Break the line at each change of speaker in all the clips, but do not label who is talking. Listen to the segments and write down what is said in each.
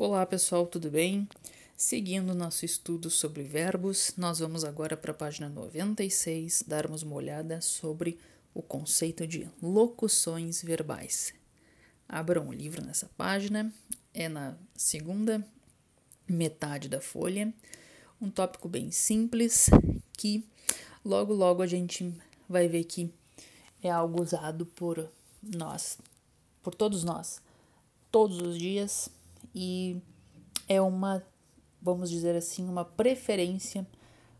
Olá pessoal, tudo bem? Seguindo nosso estudo sobre verbos, nós vamos agora para a página 96 darmos uma olhada sobre o conceito de locuções verbais. Abram o livro nessa página, é na segunda metade da folha, um tópico bem simples que logo logo a gente vai ver que é algo usado por nós, por todos nós, todos os dias e é uma, vamos dizer assim, uma preferência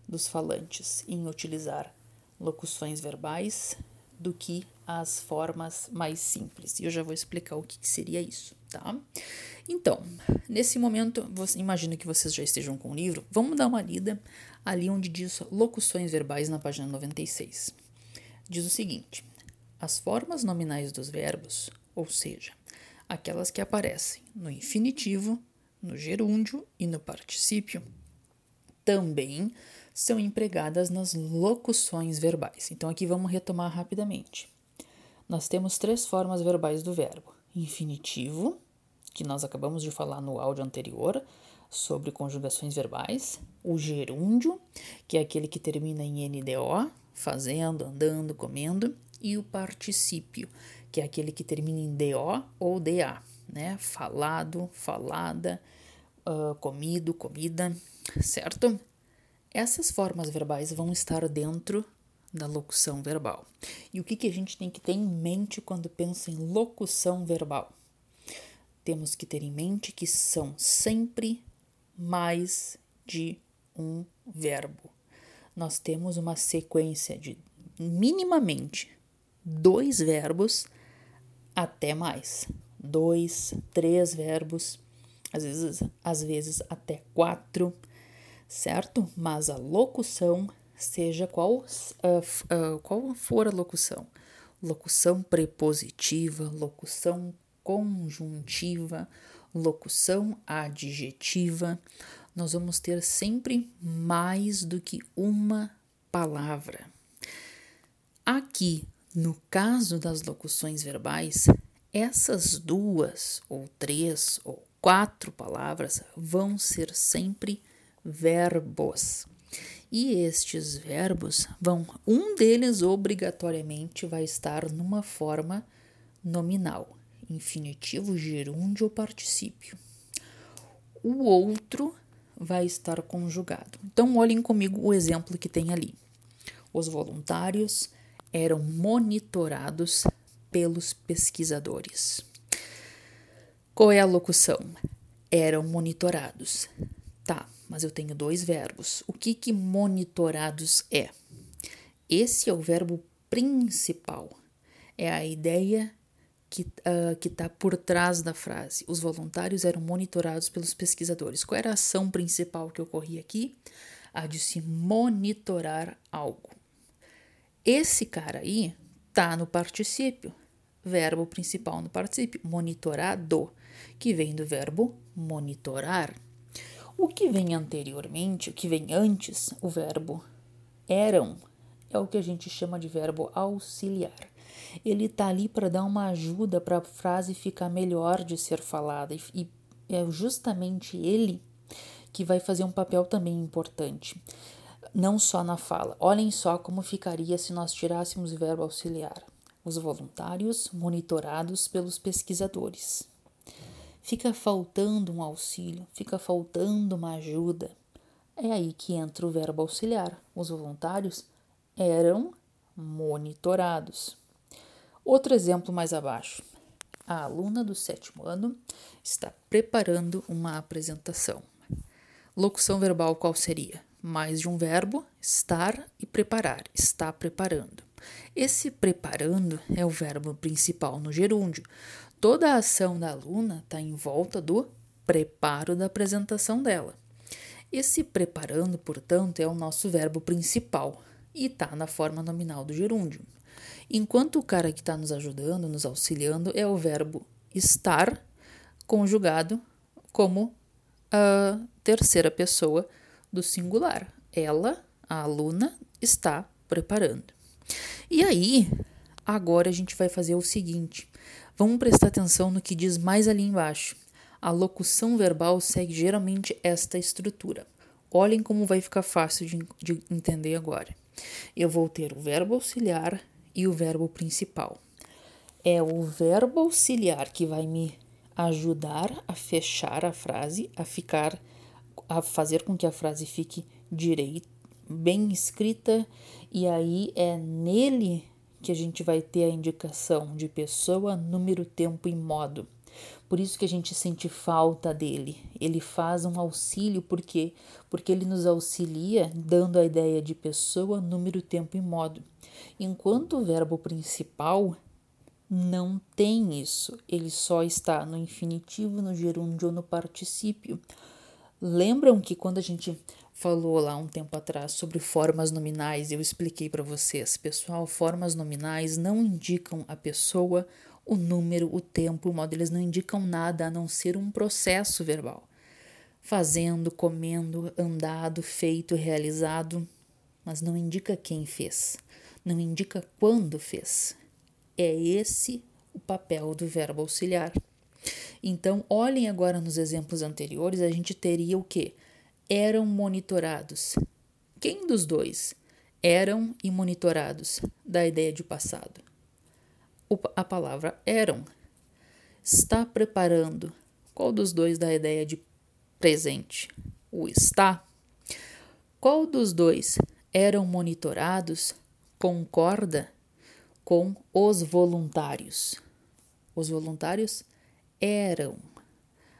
dos falantes em utilizar locuções verbais do que as formas mais simples. E eu já vou explicar o que, que seria isso, tá? Então, nesse momento, você, imagino que vocês já estejam com o livro. Vamos dar uma lida ali onde diz locuções verbais na página 96. Diz o seguinte: as formas nominais dos verbos, ou seja, aquelas que aparecem no infinitivo, no gerúndio e no particípio, também são empregadas nas locuções verbais. Então aqui vamos retomar rapidamente. Nós temos três formas verbais do verbo: infinitivo, que nós acabamos de falar no áudio anterior sobre conjugações verbais, o gerúndio, que é aquele que termina em NDO, fazendo, andando, comendo, e o particípio, que é aquele que termina em DO ou DA, né? Falado, falada, uh, comido, comida, certo? Essas formas verbais vão estar dentro da locução verbal. E o que, que a gente tem que ter em mente quando pensa em locução verbal? Temos que ter em mente que são sempre mais de um verbo. Nós temos uma sequência de minimamente dois verbos até mais. Dois, três verbos, às vezes, às vezes até quatro, certo? Mas a locução, seja qual, uh, uh, qual for a locução, locução prepositiva, locução conjuntiva, locução adjetiva, nós vamos ter sempre mais do que uma palavra. Aqui no caso das locuções verbais, essas duas, ou três, ou quatro palavras vão ser sempre verbos. E estes verbos vão, um deles obrigatoriamente vai estar numa forma nominal, infinitivo, gerúndio ou particípio. O outro vai estar conjugado. Então, olhem comigo o exemplo que tem ali. Os voluntários eram monitorados pelos pesquisadores. Qual é a locução? Eram monitorados. Tá, mas eu tenho dois verbos. O que que monitorados é? Esse é o verbo principal. É a ideia que uh, está por trás da frase. Os voluntários eram monitorados pelos pesquisadores. Qual era a ação principal que ocorria aqui? A de se monitorar algo. Esse cara aí tá no particípio, verbo principal no particípio, monitorado, que vem do verbo monitorar. O que vem anteriormente, o que vem antes, o verbo eram, é o que a gente chama de verbo auxiliar. Ele tá ali para dar uma ajuda para a frase ficar melhor de ser falada e é justamente ele que vai fazer um papel também importante não só na fala. Olhem só como ficaria se nós tirássemos o verbo auxiliar. Os voluntários monitorados pelos pesquisadores. Fica faltando um auxílio, fica faltando uma ajuda. É aí que entra o verbo auxiliar. Os voluntários eram monitorados. Outro exemplo mais abaixo. A aluna do sétimo ano está preparando uma apresentação. Locução verbal qual seria? mais de um verbo, estar e preparar, está preparando. Esse preparando é o verbo principal no gerúndio. Toda a ação da aluna está em volta do preparo da apresentação dela. Esse preparando, portanto, é o nosso verbo principal e está na forma nominal do gerúndio. Enquanto o cara que está nos ajudando, nos auxiliando, é o verbo estar conjugado como a terceira pessoa do singular. Ela, a aluna, está preparando. E aí, agora a gente vai fazer o seguinte: vamos prestar atenção no que diz mais ali embaixo. a locução verbal segue geralmente esta estrutura. Olhem como vai ficar fácil de, de entender agora. Eu vou ter o verbo auxiliar e o verbo principal. É o verbo auxiliar que vai me ajudar a fechar a frase, a ficar, a fazer com que a frase fique direita, bem escrita, e aí é nele que a gente vai ter a indicação de pessoa, número, tempo e modo. Por isso que a gente sente falta dele. Ele faz um auxílio, por quê? Porque ele nos auxilia dando a ideia de pessoa, número, tempo e modo. Enquanto o verbo principal não tem isso, ele só está no infinitivo, no gerúndio ou no particípio. Lembram que quando a gente falou lá um tempo atrás sobre formas nominais, eu expliquei para vocês, pessoal, formas nominais não indicam a pessoa, o número, o tempo, o modo, eles não indicam nada a não ser um processo verbal. Fazendo, comendo, andado, feito, realizado, mas não indica quem fez, não indica quando fez. É esse o papel do verbo auxiliar. Então, olhem agora nos exemplos anteriores, a gente teria o que? Eram monitorados. Quem dos dois eram e monitorados da ideia de passado? a palavra eram. Está preparando. Qual dos dois dá a ideia de presente? O está. Qual dos dois eram monitorados? Concorda com os voluntários. Os voluntários eram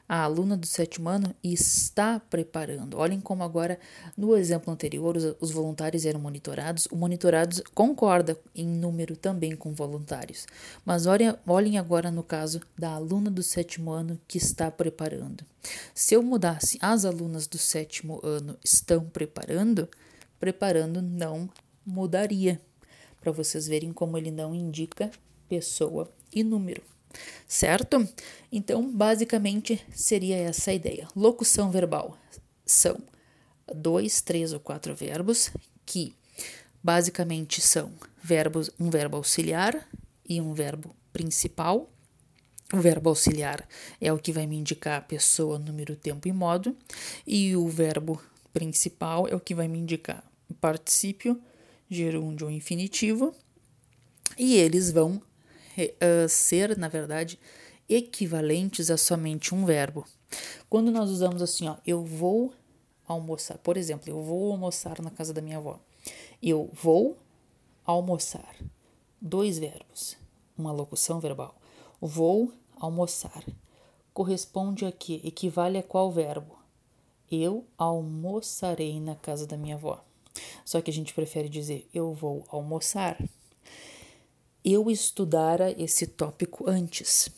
a aluna do sétimo ano está preparando. Olhem como agora, no exemplo anterior, os, os, voluntários eram monitorados. O monitorados concorda em número também com voluntários. Mas olhem, olhem agora no caso da aluna do sétimo ano que está preparando. Se eu mudasse as alunas do sétimo ano estão preparando, preparando não mudaria. Para vocês verem como ele não indica pessoa e número certo? Então, basicamente, seria essa a ideia. Locução verbal são dois, três ou quatro verbos que basicamente são verbos, um verbo auxiliar e um verbo principal. O verbo auxiliar é o que vai me indicar a pessoa, número, tempo e modo, e o verbo principal é o que vai me indicar particípio, gerúndio ou infinitivo, e eles vão uh, ser, na verdade, equivalentes a somente um verbo. Quando nós usamos assim, ó, eu vou almoçar, por exemplo, eu vou almoçar na casa da minha avó. Eu vou almoçar. Dois verbos, uma locução verbal. Vou almoçar. Corresponde a que? Equivale a qual verbo? Eu almoçarei na casa da minha avó. Só que a gente prefere dizer eu vou almoçar eu estudara esse tópico antes.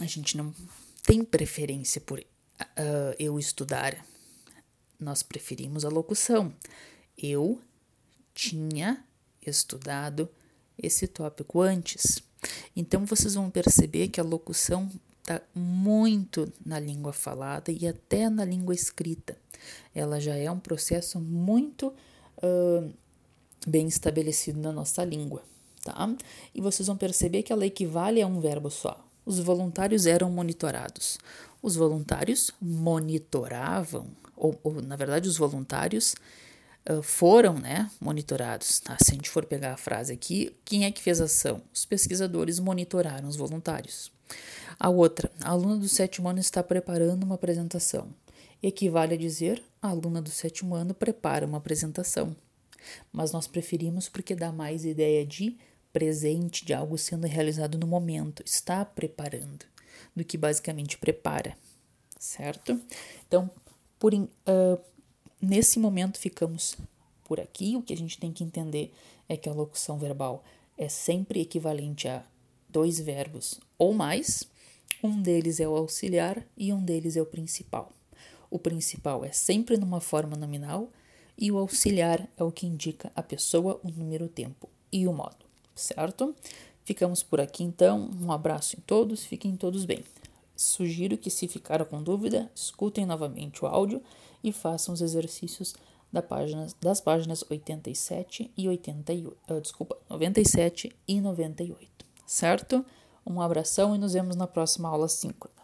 A gente não tem preferência por uh, eu estudar. Nós preferimos a locução. Eu tinha estudado esse tópico antes. Então vocês vão perceber que a locução está muito na língua falada e até na língua escrita. Ela já é um processo muito uh, bem estabelecido na nossa língua tá? E vocês vão perceber que ela equivale a um verbo só. Os voluntários eram monitorados. Os voluntários monitoravam, ou, ou na verdade, os voluntários uh, foram né, monitorados. Tá? Se a gente for pegar a frase aqui, quem é que fez a ação? Os pesquisadores monitoraram os voluntários. A outra, a aluna do sétimo ano está preparando uma apresentação. Equivale a dizer, a aluna do sétimo ano prepara uma apresentação. Mas nós preferimos porque dá mais ideia de presente de algo sendo realizado no momento, está preparando, do que basicamente prepara, certo? Então, por, uh, nesse momento ficamos por aqui. O que a gente tem que entender é que a locução verbal é sempre equivalente a dois verbos ou mais. Um deles é o auxiliar e um deles é o principal. O principal é sempre numa forma nominal e o auxiliar é o que indica a pessoa, o número, o tempo e o modo certo? Ficamos por aqui então. Um abraço em todos, fiquem todos bem. Sugiro que, se ficaram com dúvida, escutem novamente o áudio e façam os exercícios da página, das páginas 87 e 88, uh, ah, desculpa, 97 e 98, certo? Um abração e nos vemos na próxima aula 5.